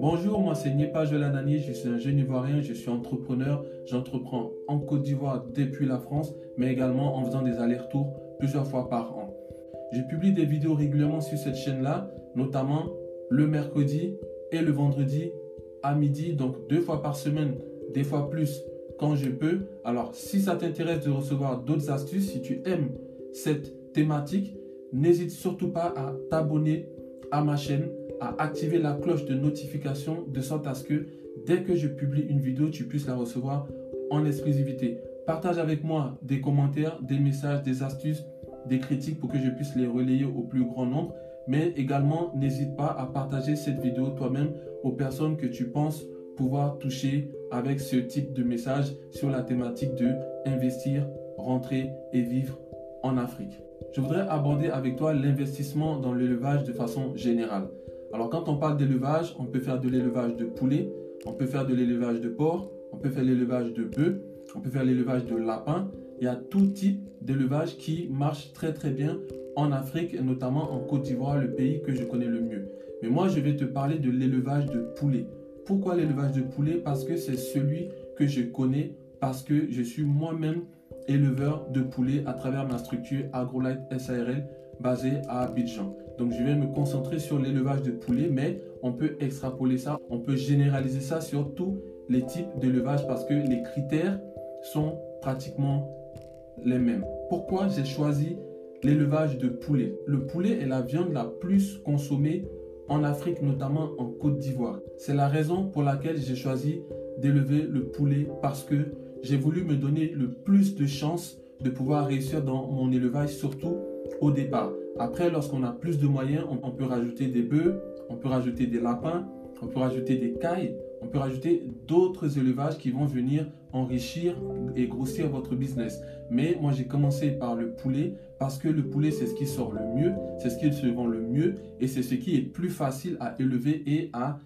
Bonjour, moi c'est Niepa Jolanani, je suis un jeune Ivoirien, je suis entrepreneur, j'entreprends en Côte d'Ivoire depuis la France, mais également en faisant des allers-retours plusieurs fois par an. Je publie des vidéos régulièrement sur cette chaîne-là, notamment le mercredi et le vendredi à midi, donc deux fois par semaine, des fois plus quand je peux. Alors si ça t'intéresse de recevoir d'autres astuces, si tu aimes cette thématique, n'hésite surtout pas à t'abonner à ma chaîne à activer la cloche de notification de sorte à ce que dès que je publie une vidéo, tu puisses la recevoir en exclusivité. Partage avec moi des commentaires, des messages, des astuces, des critiques pour que je puisse les relayer au plus grand nombre. Mais également, n'hésite pas à partager cette vidéo toi-même aux personnes que tu penses pouvoir toucher avec ce type de message sur la thématique de investir, rentrer et vivre en Afrique. Je voudrais aborder avec toi l'investissement dans l'élevage de façon générale. Alors quand on parle d'élevage, on peut faire de l'élevage de poulet, on peut faire de l'élevage de porc, on peut faire l'élevage de bœufs, on peut faire l'élevage de lapins. Il y a tout type d'élevage qui marche très très bien en Afrique et notamment en Côte d'Ivoire, le pays que je connais le mieux. Mais moi, je vais te parler de l'élevage de poulet. Pourquoi l'élevage de poulet? Parce que c'est celui que je connais, parce que je suis moi-même éleveur de poulet à travers ma structure AgroLight SARL basée à Abidjan. Donc je vais me concentrer sur l'élevage de poulets, mais on peut extrapoler ça, on peut généraliser ça sur tous les types d'élevage parce que les critères sont pratiquement les mêmes. Pourquoi j'ai choisi l'élevage de poulet Le poulet est la viande la plus consommée en Afrique, notamment en Côte d'Ivoire. C'est la raison pour laquelle j'ai choisi d'élever le poulet parce que j'ai voulu me donner le plus de chances de pouvoir réussir dans mon élevage, surtout au départ. Après, lorsqu'on a plus de moyens, on, peut rajouter des bœufs, on peut rajouter des lapins, on peut rajouter des cailles, on peut rajouter d'autres élevages qui vont venir enrichir et grossir votre business. Mais moi, j'ai commencé par le poulet parce que le poulet, c'est ce qui sort le mieux, c'est ce qui se vend le mieux et c'est ce qui est plus facile à élever et à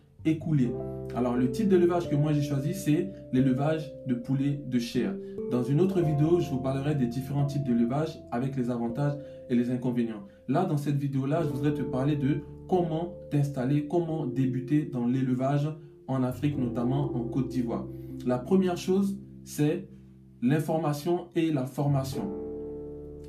Alors, le type d'élevage que moi j'ai choisi, c'est l'élevage de poulet de chair. Dans une autre vidéo, je vous parlerai des différents types d'élevage avec les avantages et les inconvénients. Là, dans cette vidéo-là, je voudrais te parler de comment t'installer, comment débuter dans l'élevage en Afrique, notamment en Côte d'Ivoire. La première chose, c'est l'information et la formation.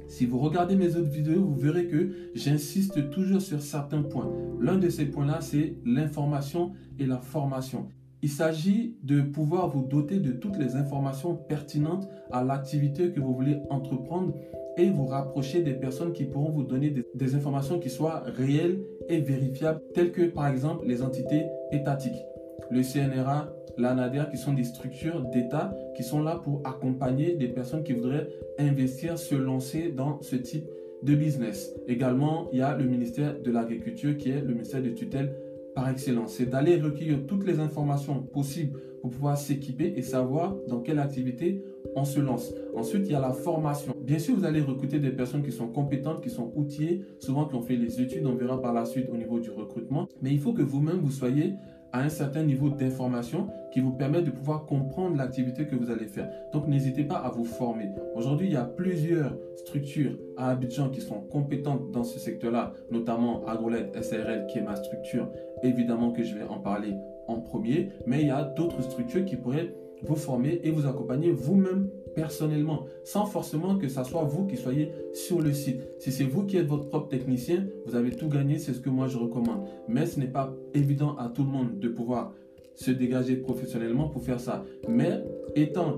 Si vous regardez mes autres vidéos, vous verrez que j'insiste toujours sur certains points. L'un de ces points-là, c'est l'information et la formation. Il s'agit de pouvoir vous doter de toutes les informations pertinentes à l'activité que vous voulez entreprendre et vous rapprocher des personnes qui pourront vous donner des, informations qui soient réelles et vérifiables, telles que par exemple les entités étatiques, le CNRA, l'ANADER, qui sont des structures d'État qui sont là pour accompagner des personnes qui voudraient investir, se lancer dans ce type de business. Également, il y a le ministère de l'Agriculture qui est le ministère de tutelle par excellence. C'est d'aller recueillir toutes les informations possibles pour pouvoir s'équiper et savoir dans quelle activité on se lance. Ensuite, il y a la formation. Bien sûr, vous allez recruter des personnes qui sont compétentes, qui sont outillées, souvent qui ont fait les études, on verra par la suite au niveau du recrutement. Mais il faut que vous-même, vous soyez à un certain niveau d'information qui vous permet de pouvoir comprendre l'activité que vous allez faire. Donc n'hésitez pas à vous former. Aujourd'hui, il y a plusieurs structures à Abidjan qui sont compétentes dans ce secteur-là, notamment AgroLed SRL qui est ma structure. Évidemment que je vais en parler en premier, mais il y a d'autres structures qui pourraient vous former et vous accompagner vous-même personnellement, sans forcément que ce soit vous qui soyez sur le site. Si c'est vous qui êtes votre propre technicien, vous avez tout gagné, c'est ce que moi je recommande. Mais ce n'est pas évident à tout le monde de pouvoir se dégager professionnellement pour faire ça. Mais étant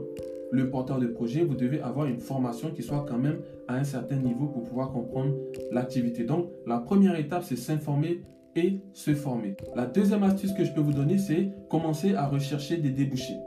le porteur de projet, vous devez avoir une formation qui soit quand même à un certain niveau pour pouvoir comprendre l'activité. Donc, la première étape, c'est s'informer et se former. La deuxième astuce que je peux vous donner, c'est commencer à rechercher des débouchés.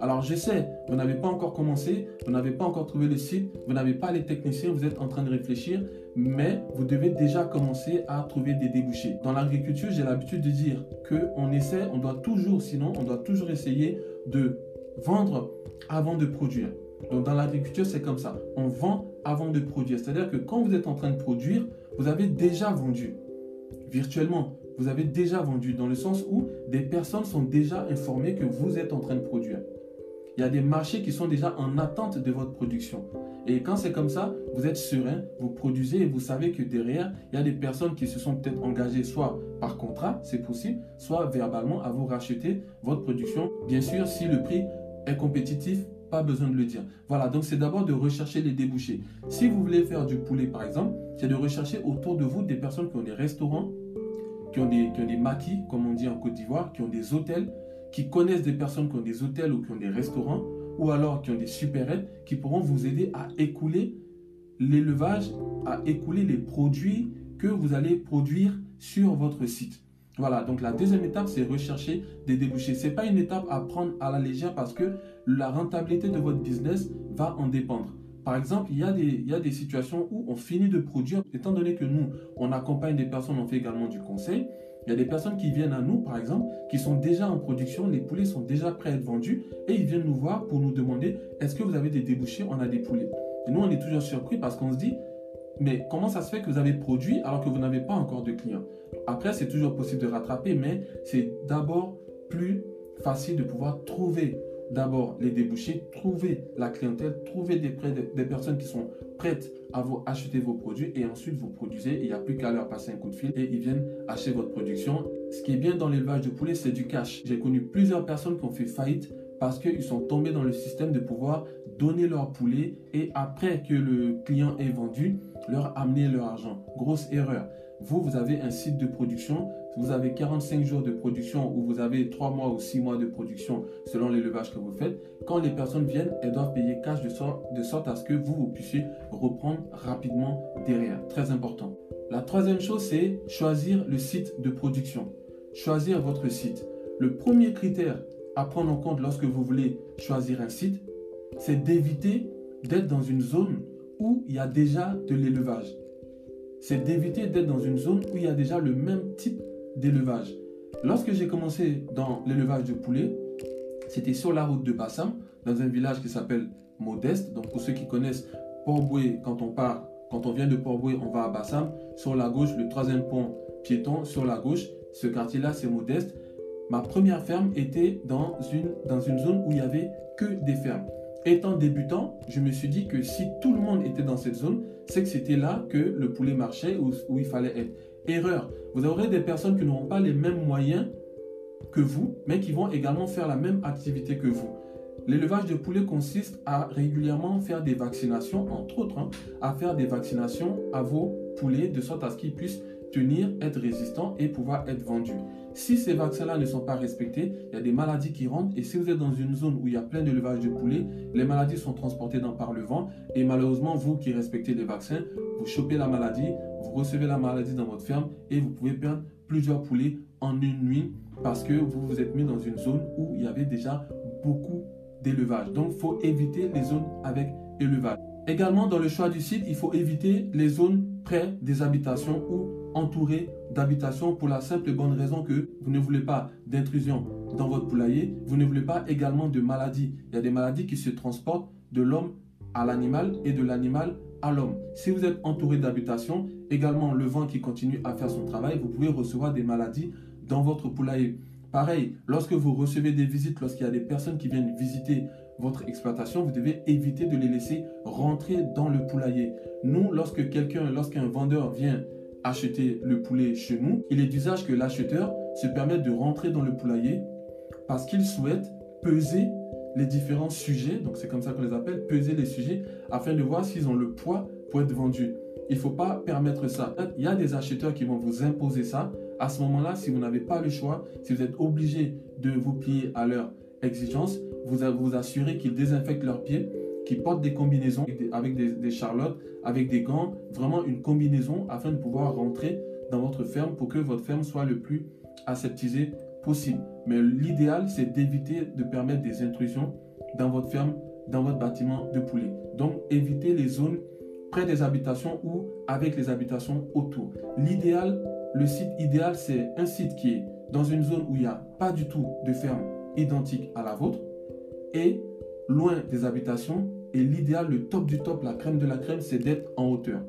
Alors je sais, vous n'avez pas encore commencé, vous n'avez pas encore trouvé le site, vous n'avez pas les techniciens, vous êtes en train de réfléchir, mais vous devez déjà commencer à trouver des débouchés. Dans l'agriculture, j'ai l'habitude de dire qu'on essaie, on doit toujours, sinon on doit toujours essayer de vendre avant de produire. Donc dans l'agriculture, c'est comme ça. On vend avant de produire. C'est-à-dire que quand vous êtes en train de produire, vous avez déjà vendu virtuellement. Vous avez déjà vendu dans le sens où des personnes sont déjà informées que vous êtes en train de produire. Il y a des marchés qui sont déjà en attente de votre production. Et quand c'est comme ça, vous êtes serein, vous produisez et vous savez que derrière, il y a des personnes qui se sont peut-être engagées soit par contrat, c'est possible, soit verbalement à vous racheter votre production. Bien sûr, si le prix est compétitif, pas besoin de le dire. Voilà, donc c'est d'abord de rechercher les débouchés. Si vous voulez faire du poulet, par exemple, c'est de rechercher autour de vous des personnes qui ont des restaurants, qui ont des, qui ont des maquis, comme on dit en Côte d'Ivoire, qui ont des hôtels, qui connaissent des personnes qui ont des hôtels ou qui ont des restaurants, ou alors qui ont des supérettes, qui pourront vous aider à écouler l'élevage, à écouler les produits que vous allez produire sur votre site. Voilà, donc la deuxième étape, c'est rechercher des débouchés. Ce n'est pas une étape à prendre à la légère parce que la rentabilité de votre business va en dépendre. Par exemple, il y, a des, il y a des situations où on finit de produire, étant donné que nous, on accompagne des personnes, on fait également du conseil. Il y a des personnes qui viennent à nous, par exemple, qui sont déjà en production, les poulets sont déjà prêts à être vendus et ils viennent nous voir pour nous demander est-ce que vous avez des débouchés? On a des poulets. Et nous, on est toujours surpris parce qu'on se dit mais comment ça se fait que vous avez produit alors que vous n'avez pas encore de clients? Après, c'est toujours possible de rattraper, mais c'est d'abord plus facile de pouvoir trouver d'abord les débouchés, trouver la clientèle, trouver des, personnes qui sont prêtes à vous acheter vos produits et ensuite vous produisez. Il n'y a plus qu'à leur passer un coup de fil et ils viennent acheter votre production. Ce qui est bien dans l'élevage de poulets, c'est du cash. J'ai connu plusieurs personnes qui ont fait faillite parce qu'ils sont tombés dans le système de pouvoir donner leur poulet et après que le client ait vendu, leur amener leur argent. Grosse erreur. Vous, vous avez un site de production, vous avez 45 jours de production ou vous avez 3 mois ou 6 mois de production selon l'élevage que vous faites. Quand les personnes viennent, elles doivent payer cash de sorte, de sorte à ce que vous, vous puissiez reprendre rapidement derrière. Très important. La troisième chose, c'est choisir le site de production. Choisir votre site. Le premier critère à prendre en compte lorsque vous voulez choisir un site, c'est d'éviter d'être dans une zone où il y a déjà de l'élevage. C'est d'éviter d'être dans une zone où il y a déjà le même type d'élevage. Lorsque j'ai commencé dans l'élevage de poulets, c'était sur la route de Bassam, dans un village qui s'appelle Modeste. Donc pour ceux qui connaissent Port-Boué, quand on part, quand on vient de Port-Boué, on va à Bassam. Sur la gauche, le troisième pont piéton, sur la gauche, ce quartier-là, c'est Modeste. Ma première ferme était dans une, dans une zone où il n'y avait que des fermes. Étant débutant, je me suis dit que si tout le monde était dans cette zone, c'est que c'était là que le poulet marchait ou où il fallait être. Erreur. Vous aurez des personnes qui n'auront pas les mêmes moyens que vous, mais qui vont également faire la même activité que vous. L'élevage de poulets consiste à régulièrement faire des vaccinations, entre autres, hein, à faire des vaccinations à vos poulets de sorte à ce qu'ils puissent tenir, être résistants et pouvoir être vendus. Si ces vaccins-là ne sont pas respectés, il y a des maladies qui rentrent et si vous êtes dans une zone où il y a plein d'élevage de poulets, les maladies sont transportées par le vent et malheureusement, vous qui respectez les vaccins, vous chopez la maladie, vous recevez la maladie dans votre ferme et vous pouvez perdre plusieurs poulets en une nuit parce que vous vous êtes mis dans une zone où il y avait déjà beaucoup d'élevage. Donc, il faut éviter les zones avec élevage. Également, dans le choix du site, il faut éviter les zones près des habitations ou entourées d'habitations pour la simple et bonne raison que vous ne voulez pas d'intrusion dans votre poulailler, vous ne voulez pas également de maladies. Il y a des maladies qui se transportent de l'homme à l'animal et de l'animal à l'homme. Si vous êtes entouré d'habitations, également le vent qui continue à faire son travail, vous pouvez recevoir des maladies dans votre poulailler. Pareil, lorsque vous recevez des visites, lorsqu'il y a des personnes qui viennent visiter votre exploitation, vous devez éviter de les laisser rentrer dans le poulailler. Nous, lorsque quelqu'un, lorsqu'un vendeur vient acheter le poulet chez nous, il est d'usage que l'acheteur se permette de rentrer dans le poulailler parce qu'il souhaite peser les différents sujets, donc c'est comme ça qu'on les appelle, peser les sujets, afin de voir s'ils ont le poids pour être vendus. Il ne faut pas permettre ça. Il y a des acheteurs qui vont vous imposer ça. À ce moment-là, si vous n'avez pas le choix, si vous êtes obligé de vous plier à leur exigence, vous vous assurez qu'ils désinfectent leurs pieds, qu'ils portent des combinaisons avec des, charlottes, avec des gants, vraiment une combinaison afin de pouvoir rentrer dans votre ferme pour que votre ferme soit le plus aseptisée possible. Mais l'idéal, c'est d'éviter de permettre des intrusions dans votre ferme, dans votre bâtiment de poulet. Donc, évitez les zones près des habitations ou avec les habitations autour. L'idéal, le site idéal, c'est un site qui est dans une zone où il n'y a pas du tout de ferme identique à la vôtre et loin des habitations. Et l'idéal, le top du top, la crème de la crème, c'est d'être en hauteur.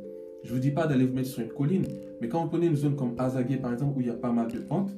Je ne vous dis pas d'aller vous mettre sur une colline, mais quand on connaît une zone comme Azagué, par exemple, où il y a pas mal de pentes,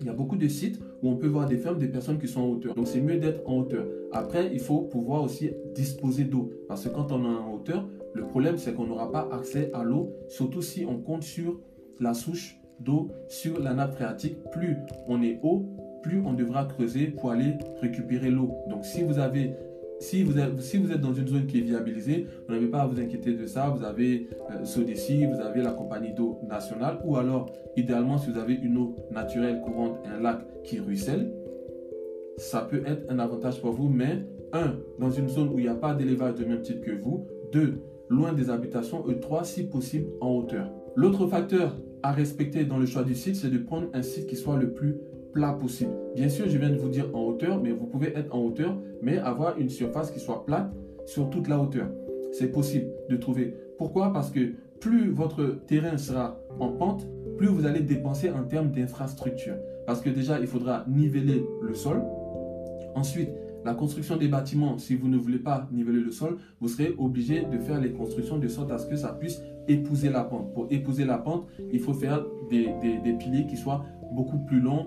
il y a beaucoup de sites où on peut voir des fermes, des personnes qui sont en hauteur. Donc c'est mieux d'être en hauteur. Après, il faut pouvoir aussi disposer d'eau. Parce que quand on est en hauteur, le problème c'est qu'on n'aura pas accès à l'eau, surtout si on compte sur la souche d'eau sur la nappe phréatique. Plus on est haut, plus on devra creuser pour aller récupérer l'eau. Donc si vous avez si vous, êtes, si vous êtes dans une zone qui est viabilisée, vous n'avez pas à vous inquiéter de ça. Vous avez euh, Sodeci, vous avez la compagnie d'eau nationale, ou alors, idéalement, si vous avez une eau naturelle courante, un lac qui ruisselle, ça peut être un avantage pour vous. Mais, un, dans une zone où il n'y a pas d'élevage de même type que vous. Deux, loin des habitations. Et trois, si possible, en hauteur. L'autre facteur à respecter dans le choix du site, c'est de prendre un site qui soit le plus plat possible. Bien sûr, je viens de vous dire en hauteur, mais vous pouvez être en hauteur, mais avoir une surface qui soit plate sur toute la hauteur. C'est possible de trouver. Pourquoi? Parce que plus votre terrain sera en pente, plus vous allez dépenser en termes d'infrastructure. Parce que déjà, il faudra niveler le sol. Ensuite, la construction des bâtiments, si vous ne voulez pas niveler le sol, vous serez obligé de faire les constructions de sorte à ce que ça puisse épouser la pente. Pour épouser la pente, il faut faire des, des piliers qui soient beaucoup plus longs,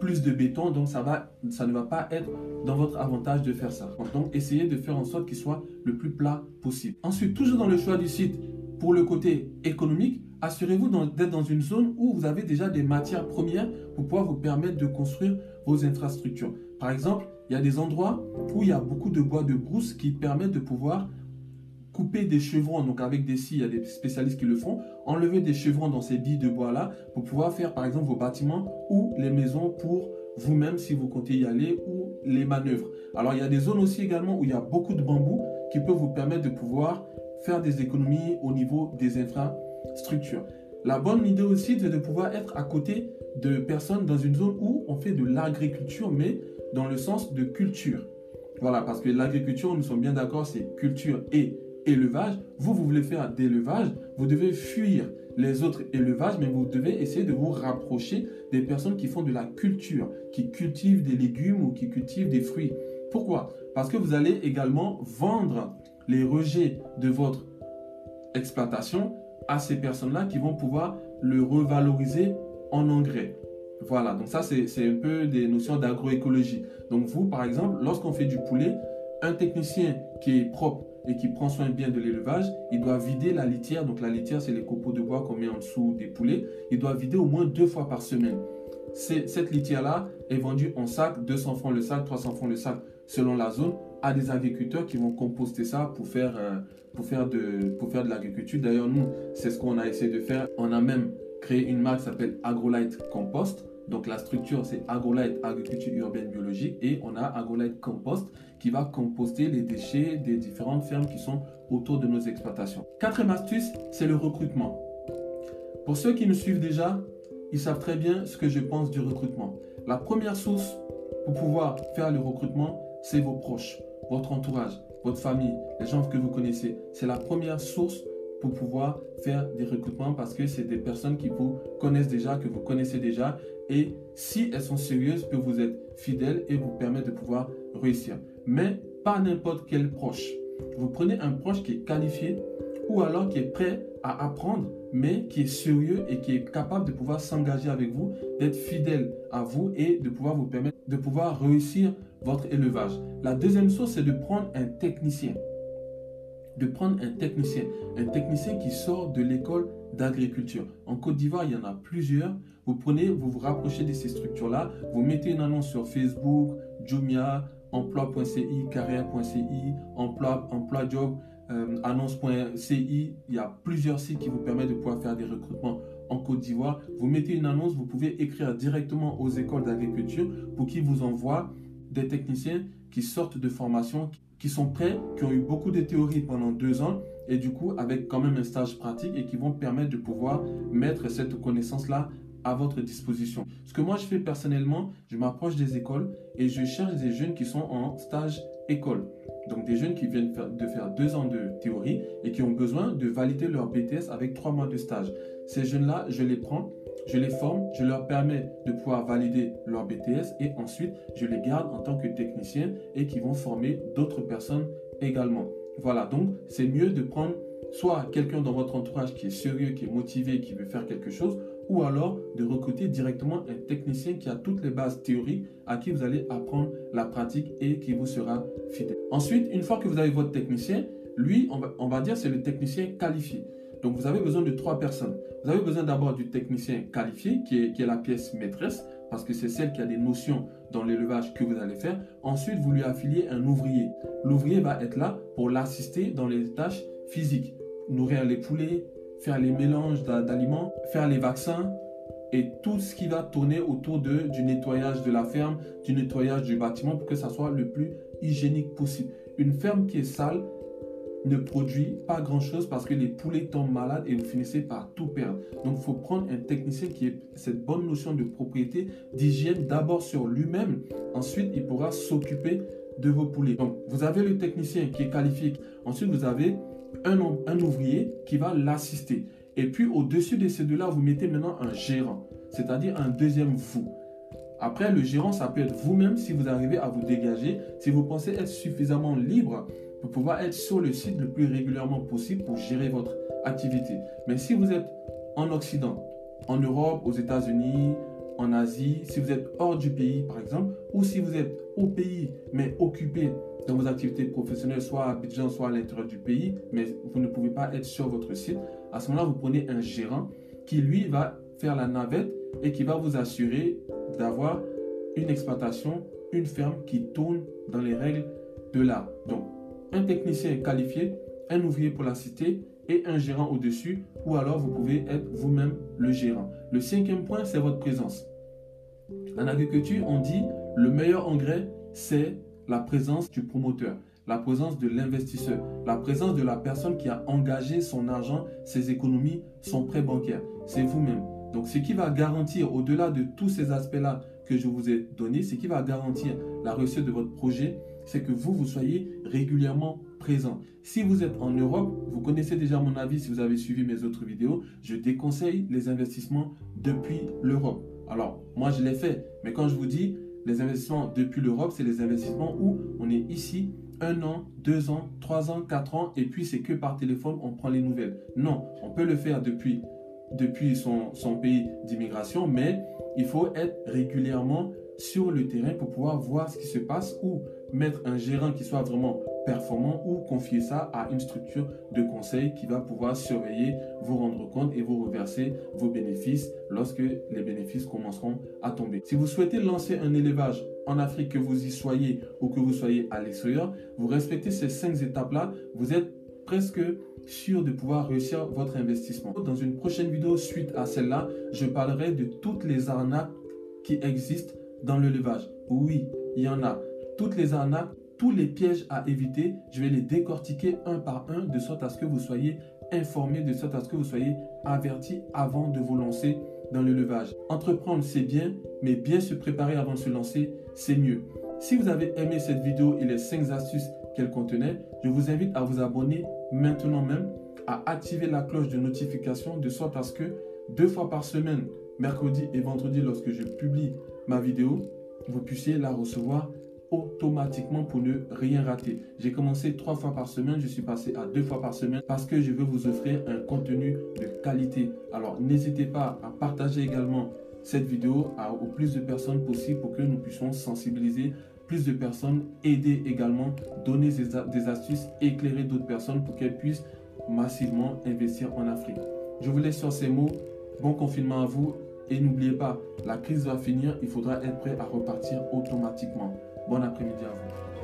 plus de béton, donc ça, va, ça ne va pas être dans votre avantage de faire ça. Donc essayez de faire en sorte qu'il soit le plus plat possible. Ensuite, toujours dans le choix du site, pour le côté économique, assurez-vous d'être dans une zone où vous avez déjà des matières premières pour pouvoir vous permettre de construire vos infrastructures. Par exemple, il y a des endroits où il y a beaucoup de bois de brousse qui permettent de pouvoir couper des chevrons, donc avec des scies, il y a des spécialistes qui le font, enlever des chevrons dans ces billes de bois-là pour pouvoir faire par exemple vos bâtiments ou les maisons pour vous-même si vous comptez y aller ou les manœuvres. Alors il y a des zones aussi également où il y a beaucoup de bambou qui peuvent vous permettre de pouvoir faire des économies au niveau des infrastructures. La bonne idée aussi, c'est de pouvoir être à côté de personnes dans une zone où on fait de l'agriculture, mais dans le sens de culture. Voilà, parce que l'agriculture, nous sommes bien d'accord, c'est culture et élevage, vous, vous voulez faire d'élevage, vous devez fuir les autres élevages, mais vous devez essayer de vous rapprocher des personnes qui font de la culture, qui cultivent des légumes ou qui cultivent des fruits. Pourquoi? Parce que vous allez également vendre les rejets de votre exploitation à ces personnes-là qui vont pouvoir le revaloriser en engrais. Voilà, donc ça c'est un peu des notions d'agroécologie. Donc vous, par exemple, lorsqu'on fait du poulet, un technicien qui est propre et qui prend soin bien de l'élevage, il doit vider la litière. Donc la litière, c'est les copeaux de bois qu'on met en dessous des poulets. Il doit vider au moins deux fois par semaine. Cette litière-là est vendue en sac, 200 francs le sac, 300 francs le sac, selon la zone, à des agriculteurs qui vont composter ça pour faire, euh, pour faire de, pour faire de l'agriculture. D'ailleurs, nous, c'est ce qu'on a essayé de faire. On a même créé une marque qui s'appelle AgroLight Compost. Donc la structure, c'est AgroLight Agriculture Urbaine Biologique et on a AgroLight Compost qui va composter les déchets des différentes fermes qui sont autour de nos exploitations. Quatrième astuce, c'est le recrutement. Pour ceux qui nous suivent déjà, ils savent très bien ce que je pense du recrutement. La première source pour pouvoir faire le recrutement, c'est vos proches, votre entourage, votre famille, les gens que vous connaissez. C'est la première source pour pouvoir faire des recrutements parce que c'est des personnes qui vous connaissent déjà, que vous connaissez déjà. Et si elles sont sérieuses, peuvent vous être fidèles et vous permettre de pouvoir réussir. Mais pas n'importe quel proche. Vous prenez un proche qui est qualifié ou alors qui est prêt à apprendre, mais qui est sérieux et qui est capable de pouvoir s'engager avec vous, d'être fidèle à vous et de pouvoir vous permettre de pouvoir réussir votre élevage. La deuxième chose, c'est de prendre un technicien de prendre un technicien, un technicien qui sort de l'école d'agriculture. En Côte d'Ivoire, il y en a plusieurs. Vous prenez, vous vous rapprochez de ces structures-là, vous mettez une annonce sur Facebook, Jumia, emploi.ci, carrière.ci, emploi, emploi job, euh, annonce.ci. Il y a plusieurs sites qui vous permettent de pouvoir faire des recrutements en Côte d'Ivoire. Vous mettez une annonce, vous pouvez écrire directement aux écoles d'agriculture pour qu'ils vous envoient des techniciens qui sortent de formation qui sont prêts, qui ont eu beaucoup de théories pendant deux ans et du coup avec quand même un stage pratique et qui vont permettre de pouvoir mettre cette connaissance-là à votre disposition. Ce que moi je fais personnellement, je m'approche des écoles et je cherche des jeunes qui sont en stage école. Donc des jeunes qui viennent de faire deux ans de théorie et qui ont besoin de valider leur BTS avec trois mois de stage. Ces jeunes-là, je les prends je les forme, je leur permets de pouvoir valider leur BTS et ensuite je les garde en tant que technicien et qui vont former d'autres personnes également. Voilà, donc c'est mieux de prendre soit quelqu'un dans votre entourage qui est sérieux, qui est motivé, qui veut faire quelque chose, ou alors de recruter directement un technicien qui a toutes les bases théoriques à qui vous allez apprendre la pratique et qui vous sera fidèle. Ensuite, une fois que vous avez votre technicien, lui, on va, on va dire c'est le technicien qualifié. Donc vous avez besoin de trois personnes. Vous avez besoin d'abord du technicien qualifié qui est, la pièce maîtresse parce que c'est celle qui a des notions dans l'élevage que vous allez faire. Ensuite, vous lui affiliez un ouvrier. L'ouvrier va être là pour l'assister dans les tâches physiques. Nourrir les poulets, faire les mélanges d'aliments, faire les vaccins et tout ce qui va tourner autour du nettoyage de la ferme, du nettoyage du bâtiment pour que ça soit le plus hygiénique possible. Une ferme qui est sale, ne produit pas grand-chose parce que les poulets tombent malades et vous finissez par tout perdre. Donc, il faut prendre un technicien qui ait cette bonne notion de propriété, d'hygiène d'abord sur lui-même. Ensuite, il pourra s'occuper de vos poulets. Donc, vous avez le technicien qui est qualifié. Ensuite, vous avez un, un ouvrier qui va l'assister. Et puis, au-dessus de ces deux-là, vous mettez maintenant un gérant, c'est-à-dire un deuxième vous. Après, le gérant, ça peut être vous-même si vous arrivez à vous dégager, si vous pensez être suffisamment libre pour pouvoir être sur le site le plus régulièrement possible pour gérer votre activité. Mais si vous êtes en Occident, en Europe, aux États-Unis, en Asie, si vous êtes hors du pays par exemple, ou si vous êtes au pays mais occupé dans vos activités professionnelles, soit à Abidjan, soit à l'intérieur du pays, mais vous ne pouvez pas être sur votre site, à ce moment-là, vous prenez un gérant qui lui va faire la navette et qui va vous assurer d'avoir une exploitation, une ferme qui tourne dans les règles de l'art. Donc, un technicien qualifié, un ouvrier pour la cité et un gérant au-dessus, ou alors vous pouvez être vous-même le gérant. Le cinquième point, c'est votre présence. En agriculture, on dit le meilleur engrais, c'est la présence du promoteur, la présence de l'investisseur, la présence de la personne qui a engagé son argent, ses économies, son prêt bancaire. C'est vous-même. Donc ce qui va garantir, au-delà de tous ces aspects-là que je vous ai donnés, ce qui va garantir la réussite de votre projet, c'est que vous, vous soyez régulièrement présent. Si vous êtes en Europe, vous connaissez déjà mon avis si vous avez suivi mes autres vidéos, je déconseille les investissements depuis l'Europe. Alors, moi, je l'ai fait, mais quand je vous dis les investissements depuis l'Europe, c'est les investissements où on est ici un an, deux ans, trois ans, quatre ans, et puis c'est que par téléphone, on prend les nouvelles. Non, on peut le faire depuis, son, son pays d'immigration, mais il faut être régulièrement sur le terrain pour pouvoir voir ce qui se passe ou mettre un gérant qui soit vraiment performant ou confier ça à une structure de conseil qui va pouvoir surveiller, vous rendre compte et vous reverser vos bénéfices lorsque les bénéfices commenceront à tomber. Si vous souhaitez lancer un élevage en Afrique, que vous y soyez ou que vous soyez à l'extérieur, vous respectez ces cinq étapes-là, vous êtes presque sûr de pouvoir réussir votre investissement. Dans une prochaine vidéo suite à celle-là, je parlerai de toutes les arnaques qui existent dans l'élevage. Oui, il y en a. Toutes les arnaques, tous les pièges à éviter, je vais les décortiquer un par un de sorte à ce que vous soyez informé, de sorte à ce que vous soyez averti avant de vous lancer dans l'élevage. Entreprendre, c'est bien, mais bien se préparer avant de se lancer, c'est mieux. Si vous avez aimé cette vidéo et les 5 astuces qu'elle contenait, je vous invite à vous abonner maintenant même, à activer la cloche de notification de sorte à ce que deux fois par semaine, mercredi et vendredi, lorsque je publie ma vidéo, vous puissiez la recevoir automatiquement pour ne rien rater. J'ai commencé trois fois par semaine, je suis passé à deux fois par semaine parce que je veux vous offrir un contenu de qualité. Alors n'hésitez pas à partager également cette vidéo à, au plus de personnes possible pour que nous puissions sensibiliser plus de personnes, aider également, donner des astuces, éclairer d'autres personnes pour qu'elles puissent massivement investir en Afrique. Je vous laisse sur ces mots. Bon confinement à vous et n'oubliez pas, la crise va finir, il faudra être prêt à repartir automatiquement. Bon après-midi à vous.